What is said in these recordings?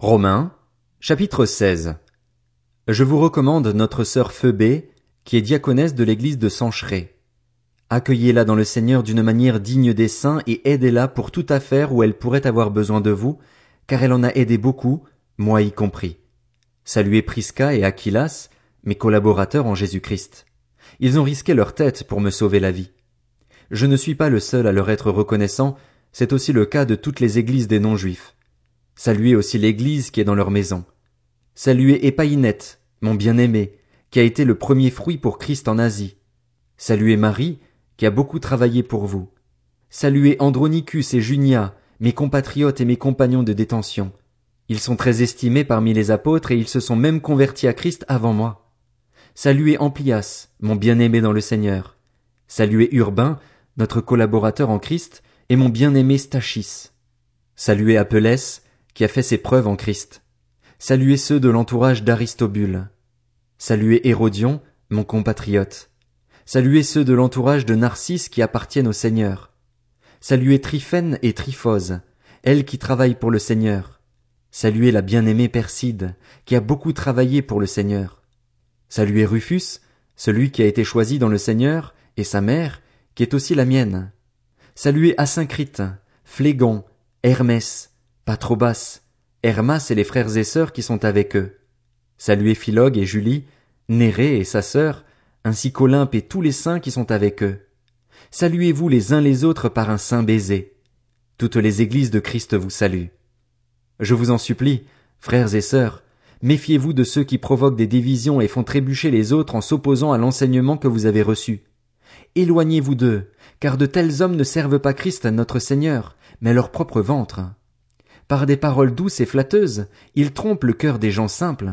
Romains, chapitre 16. Je vous recommande notre sœur Phoebé, qui est diaconesse de l'église de Sancheré. Accueillez-la dans le Seigneur d'une manière digne des saints et aidez-la pour toute affaire où elle pourrait avoir besoin de vous, car elle en a aidé beaucoup, moi y compris. Saluez Prisca et Aquilas, mes collaborateurs en Jésus-Christ. Ils ont risqué leur tête pour me sauver la vie. Je ne suis pas le seul à leur être reconnaissant, c'est aussi le cas de toutes les églises des non-juifs. Saluez aussi l'Église qui est dans leur maison. Saluez Épaïnette, mon bien-aimé, qui a été le premier fruit pour Christ en Asie. Saluez Marie, qui a beaucoup travaillé pour vous. Saluez Andronicus et Junia, mes compatriotes et mes compagnons de détention. Ils sont très estimés parmi les apôtres et ils se sont même convertis à Christ avant moi. Saluez Amplias, mon bien-aimé dans le Seigneur. Saluez Urbain, notre collaborateur en Christ, et mon bien-aimé Stachis. Saluez Apelles, qui a fait ses preuves en Christ. Saluez ceux de l'entourage d'Aristobule. Saluez Hérodion, mon compatriote. Saluez ceux de l'entourage de Narcisse qui appartiennent au Seigneur. Saluez Tryphène et Tryphose, elles qui travaillent pour le Seigneur. Saluez la bien-aimée Perside, qui a beaucoup travaillé pour le Seigneur. Saluez Rufus, celui qui a été choisi dans le Seigneur, et sa mère, qui est aussi la mienne. Saluez Asyncrite, Phlégon, Hermès, Patrobas, Hermas et les frères et sœurs qui sont avec eux. Saluez Philog et Julie, Néré et sa sœur, ainsi qu'Olympe et tous les saints qui sont avec eux. Saluez-vous les uns les autres par un saint baiser. Toutes les églises de Christ vous saluent. Je vous en supplie, frères et sœurs, méfiez-vous de ceux qui provoquent des divisions et font trébucher les autres en s'opposant à l'enseignement que vous avez reçu. Éloignez-vous d'eux, car de tels hommes ne servent pas Christ notre Seigneur, mais leur propre ventre. Par des paroles douces et flatteuses, ils trompent le cœur des gens simples.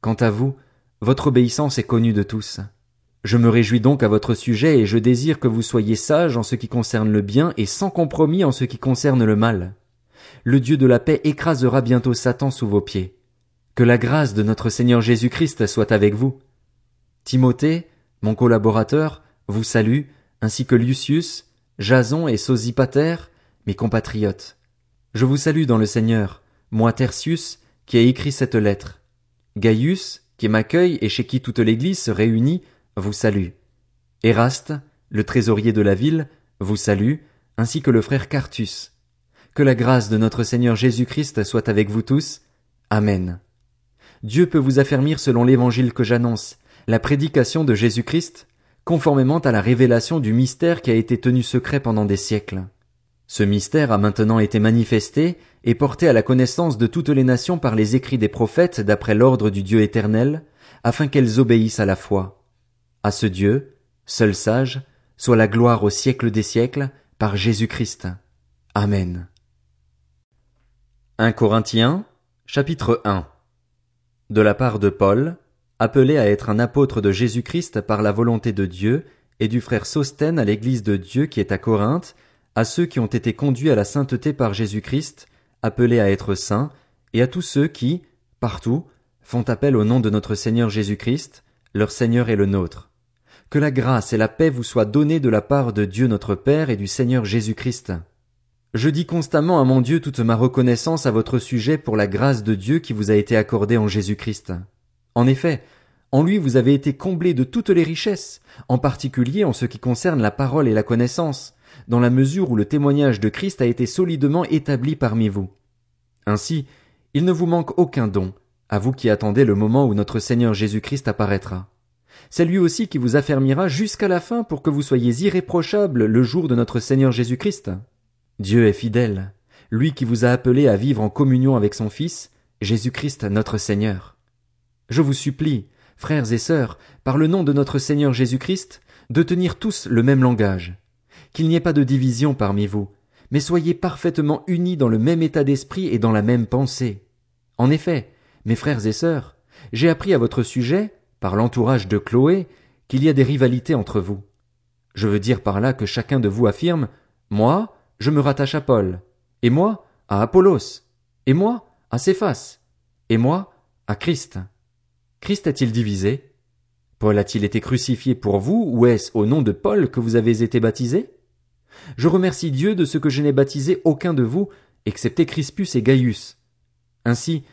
Quant à vous, votre obéissance est connue de tous. Je me réjouis donc à votre sujet et je désire que vous soyez sages en ce qui concerne le bien et sans compromis en ce qui concerne le mal. Le Dieu de la paix écrasera bientôt Satan sous vos pieds. Que la grâce de notre Seigneur Jésus-Christ soit avec vous. Timothée, mon collaborateur, vous salue, ainsi que Lucius, Jason et Sosipater, mes compatriotes. Je vous salue dans le Seigneur, moi Tertius, qui ai écrit cette lettre. Gaius, qui m'accueille et chez qui toute l'Église se réunit, vous salue. Éraste, le trésorier de la ville, vous salue, ainsi que le frère Cartus. Que la grâce de notre Seigneur Jésus-Christ soit avec vous tous. Amen. Dieu peut vous affermir selon l'évangile que j'annonce, la prédication de Jésus-Christ, conformément à la révélation du mystère qui a été tenu secret pendant des siècles. Ce mystère a maintenant été manifesté et porté à la connaissance de toutes les nations par les écrits des prophètes d'après l'ordre du Dieu éternel, afin qu'elles obéissent à la foi. À ce Dieu, seul sage, soit la gloire au siècle des siècles, par Jésus Christ. Amen. 1 Corinthiens, chapitre 1 De la part de Paul, appelé à être un apôtre de Jésus Christ par la volonté de Dieu, et du frère Sostène à l'église de Dieu qui est à Corinthe, à ceux qui ont été conduits à la sainteté par Jésus-Christ, appelés à être saints, et à tous ceux qui, partout, font appel au nom de notre Seigneur Jésus-Christ, leur Seigneur et le nôtre. Que la grâce et la paix vous soient données de la part de Dieu notre Père et du Seigneur Jésus-Christ. Je dis constamment à mon Dieu toute ma reconnaissance à votre sujet pour la grâce de Dieu qui vous a été accordée en Jésus-Christ. En effet, en lui vous avez été comblés de toutes les richesses, en particulier en ce qui concerne la parole et la connaissance, dans la mesure où le témoignage de Christ a été solidement établi parmi vous. Ainsi, il ne vous manque aucun don, à vous qui attendez le moment où notre Seigneur Jésus-Christ apparaîtra. C'est lui aussi qui vous affermira jusqu'à la fin pour que vous soyez irréprochables le jour de notre Seigneur Jésus-Christ. Dieu est fidèle, lui qui vous a appelé à vivre en communion avec son Fils, Jésus-Christ notre Seigneur. Je vous supplie, frères et sœurs, par le nom de notre Seigneur Jésus-Christ, de tenir tous le même langage, qu'il n'y ait pas de division parmi vous, mais soyez parfaitement unis dans le même état d'esprit et dans la même pensée. En effet, mes frères et sœurs, j'ai appris à votre sujet, par l'entourage de Chloé, qu'il y a des rivalités entre vous. Je veux dire par là que chacun de vous affirme, moi, je me rattache à Paul, et moi, à Apollos, et moi, à Céphas, et moi, à Christ. Christ a-t-il divisé? Paul a-t-il été crucifié pour vous, ou est-ce au nom de Paul que vous avez été baptisés? Je remercie Dieu de ce que je n'ai baptisé aucun de vous, excepté Crispus et Gaius. Ainsi,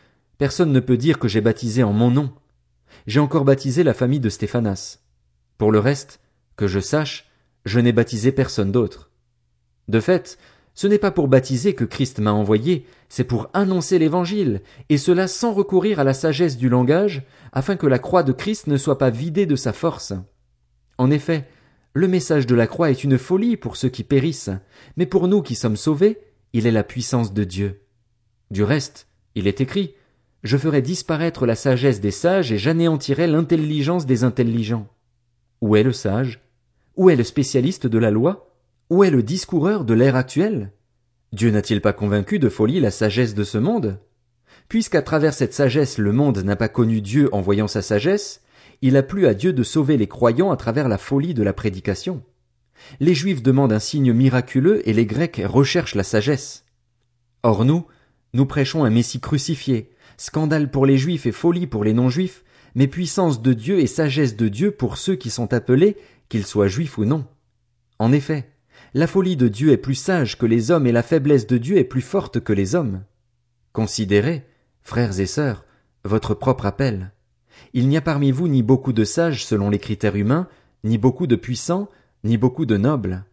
Personne ne peut dire que j'ai baptisé en mon nom. J'ai encore baptisé la famille de Stéphanas. Pour le reste, que je sache, je n'ai baptisé personne d'autre. De fait, ce n'est pas pour baptiser que Christ m'a envoyé, c'est pour annoncer l'évangile, et cela sans recourir à la sagesse du langage, afin que la croix de Christ ne soit pas vidée de sa force. En effet, le message de la croix est une folie pour ceux qui périssent, mais pour nous qui sommes sauvés, il est la puissance de Dieu. Du reste, il est écrit, je ferai disparaître la sagesse des sages et j'anéantirai l'intelligence des intelligents. Où est le sage? Où est le spécialiste de la loi? Où est le discoureur de l'ère actuelle? Dieu n'a-t-il pas convaincu de folie la sagesse de ce monde? Puisqu'à travers cette sagesse le monde n'a pas connu Dieu en voyant sa sagesse, il a plu à Dieu de sauver les croyants à travers la folie de la prédication. Les Juifs demandent un signe miraculeux et les Grecs recherchent la sagesse. Or nous, nous prêchons un Messie crucifié, scandale pour les Juifs et folie pour les non-Juifs, mais puissance de Dieu et sagesse de Dieu pour ceux qui sont appelés, qu'ils soient juifs ou non. En effet, la folie de Dieu est plus sage que les hommes et la faiblesse de Dieu est plus forte que les hommes. Considérez, frères et sœurs, votre propre appel. Il n'y a parmi vous ni beaucoup de sages selon les critères humains, ni beaucoup de puissants, ni beaucoup de nobles.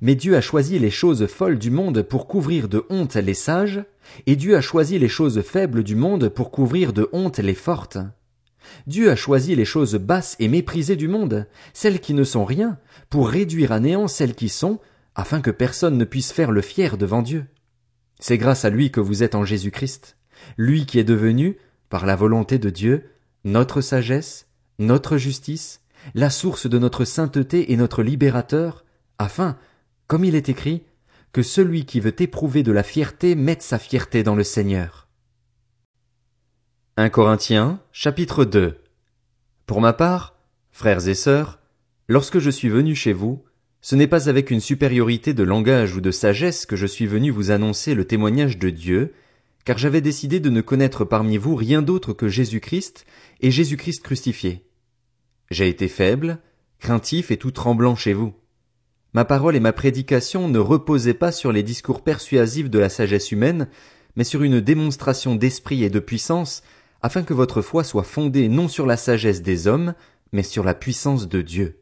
Mais Dieu a choisi les choses folles du monde pour couvrir de honte les sages, et Dieu a choisi les choses faibles du monde pour couvrir de honte les fortes. Dieu a choisi les choses basses et méprisées du monde, celles qui ne sont rien, pour réduire à néant celles qui sont, afin que personne ne puisse faire le fier devant Dieu. C'est grâce à lui que vous êtes en Jésus Christ, lui qui est devenu, par la volonté de Dieu, notre sagesse, notre justice, la source de notre sainteté et notre libérateur, afin, comme il est écrit, que celui qui veut éprouver de la fierté mette sa fierté dans le Seigneur. 1 Corinthiens, chapitre 2 Pour ma part, frères et sœurs, lorsque je suis venu chez vous, ce n'est pas avec une supériorité de langage ou de sagesse que je suis venu vous annoncer le témoignage de Dieu, car j'avais décidé de ne connaître parmi vous rien d'autre que Jésus-Christ et Jésus-Christ crucifié. J'ai été faible, craintif et tout tremblant chez vous. Ma parole et ma prédication ne reposaient pas sur les discours persuasifs de la sagesse humaine, mais sur une démonstration d'esprit et de puissance, afin que votre foi soit fondée non sur la sagesse des hommes, mais sur la puissance de Dieu.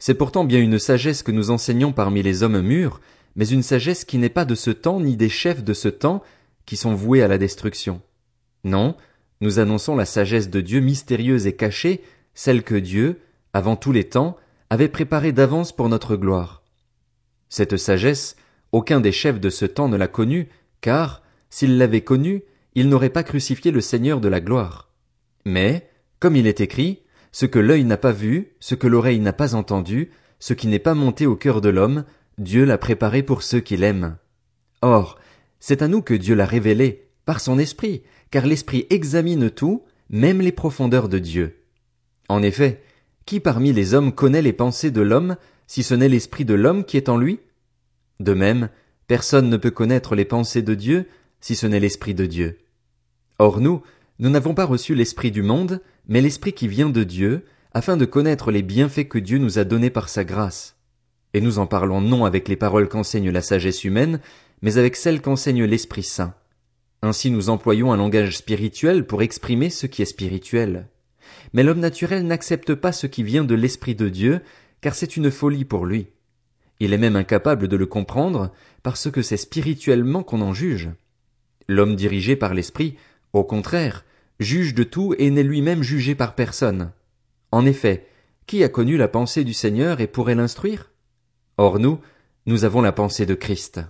C'est pourtant bien une sagesse que nous enseignons parmi les hommes mûrs, mais une sagesse qui n'est pas de ce temps ni des chefs de ce temps, qui sont voués à la destruction. Non, nous annonçons la sagesse de Dieu mystérieuse et cachée, celle que Dieu, avant tous les temps, avait préparée d'avance pour notre gloire. Cette sagesse, aucun des chefs de ce temps ne l'a connue, car, s'il l'avait connue, il n'aurait pas crucifié le Seigneur de la gloire. Mais, comme il est écrit, ce que l'œil n'a pas vu, ce que l'oreille n'a pas entendu, ce qui n'est pas monté au cœur de l'homme, Dieu l'a préparé pour ceux qui l'aiment. Or, c'est à nous que Dieu l'a révélé, par son esprit, car l'esprit examine tout, même les profondeurs de Dieu. En effet, qui parmi les hommes connaît les pensées de l'homme, si ce n'est l'esprit de l'homme qui est en lui? De même, personne ne peut connaître les pensées de Dieu, si ce n'est l'esprit de Dieu. Or nous, nous n'avons pas reçu l'esprit du monde, mais l'Esprit qui vient de Dieu, afin de connaître les bienfaits que Dieu nous a donnés par sa grâce. Et nous en parlons non avec les paroles qu'enseigne la sagesse humaine, mais avec celles qu'enseigne l'Esprit Saint. Ainsi nous employons un langage spirituel pour exprimer ce qui est spirituel. Mais l'homme naturel n'accepte pas ce qui vient de l'Esprit de Dieu, car c'est une folie pour lui. Il est même incapable de le comprendre, parce que c'est spirituellement qu'on en juge. L'homme dirigé par l'Esprit, au contraire, juge de tout et n'est lui-même jugé par personne. En effet, qui a connu la pensée du Seigneur et pourrait l'instruire? Or nous, nous avons la pensée de Christ.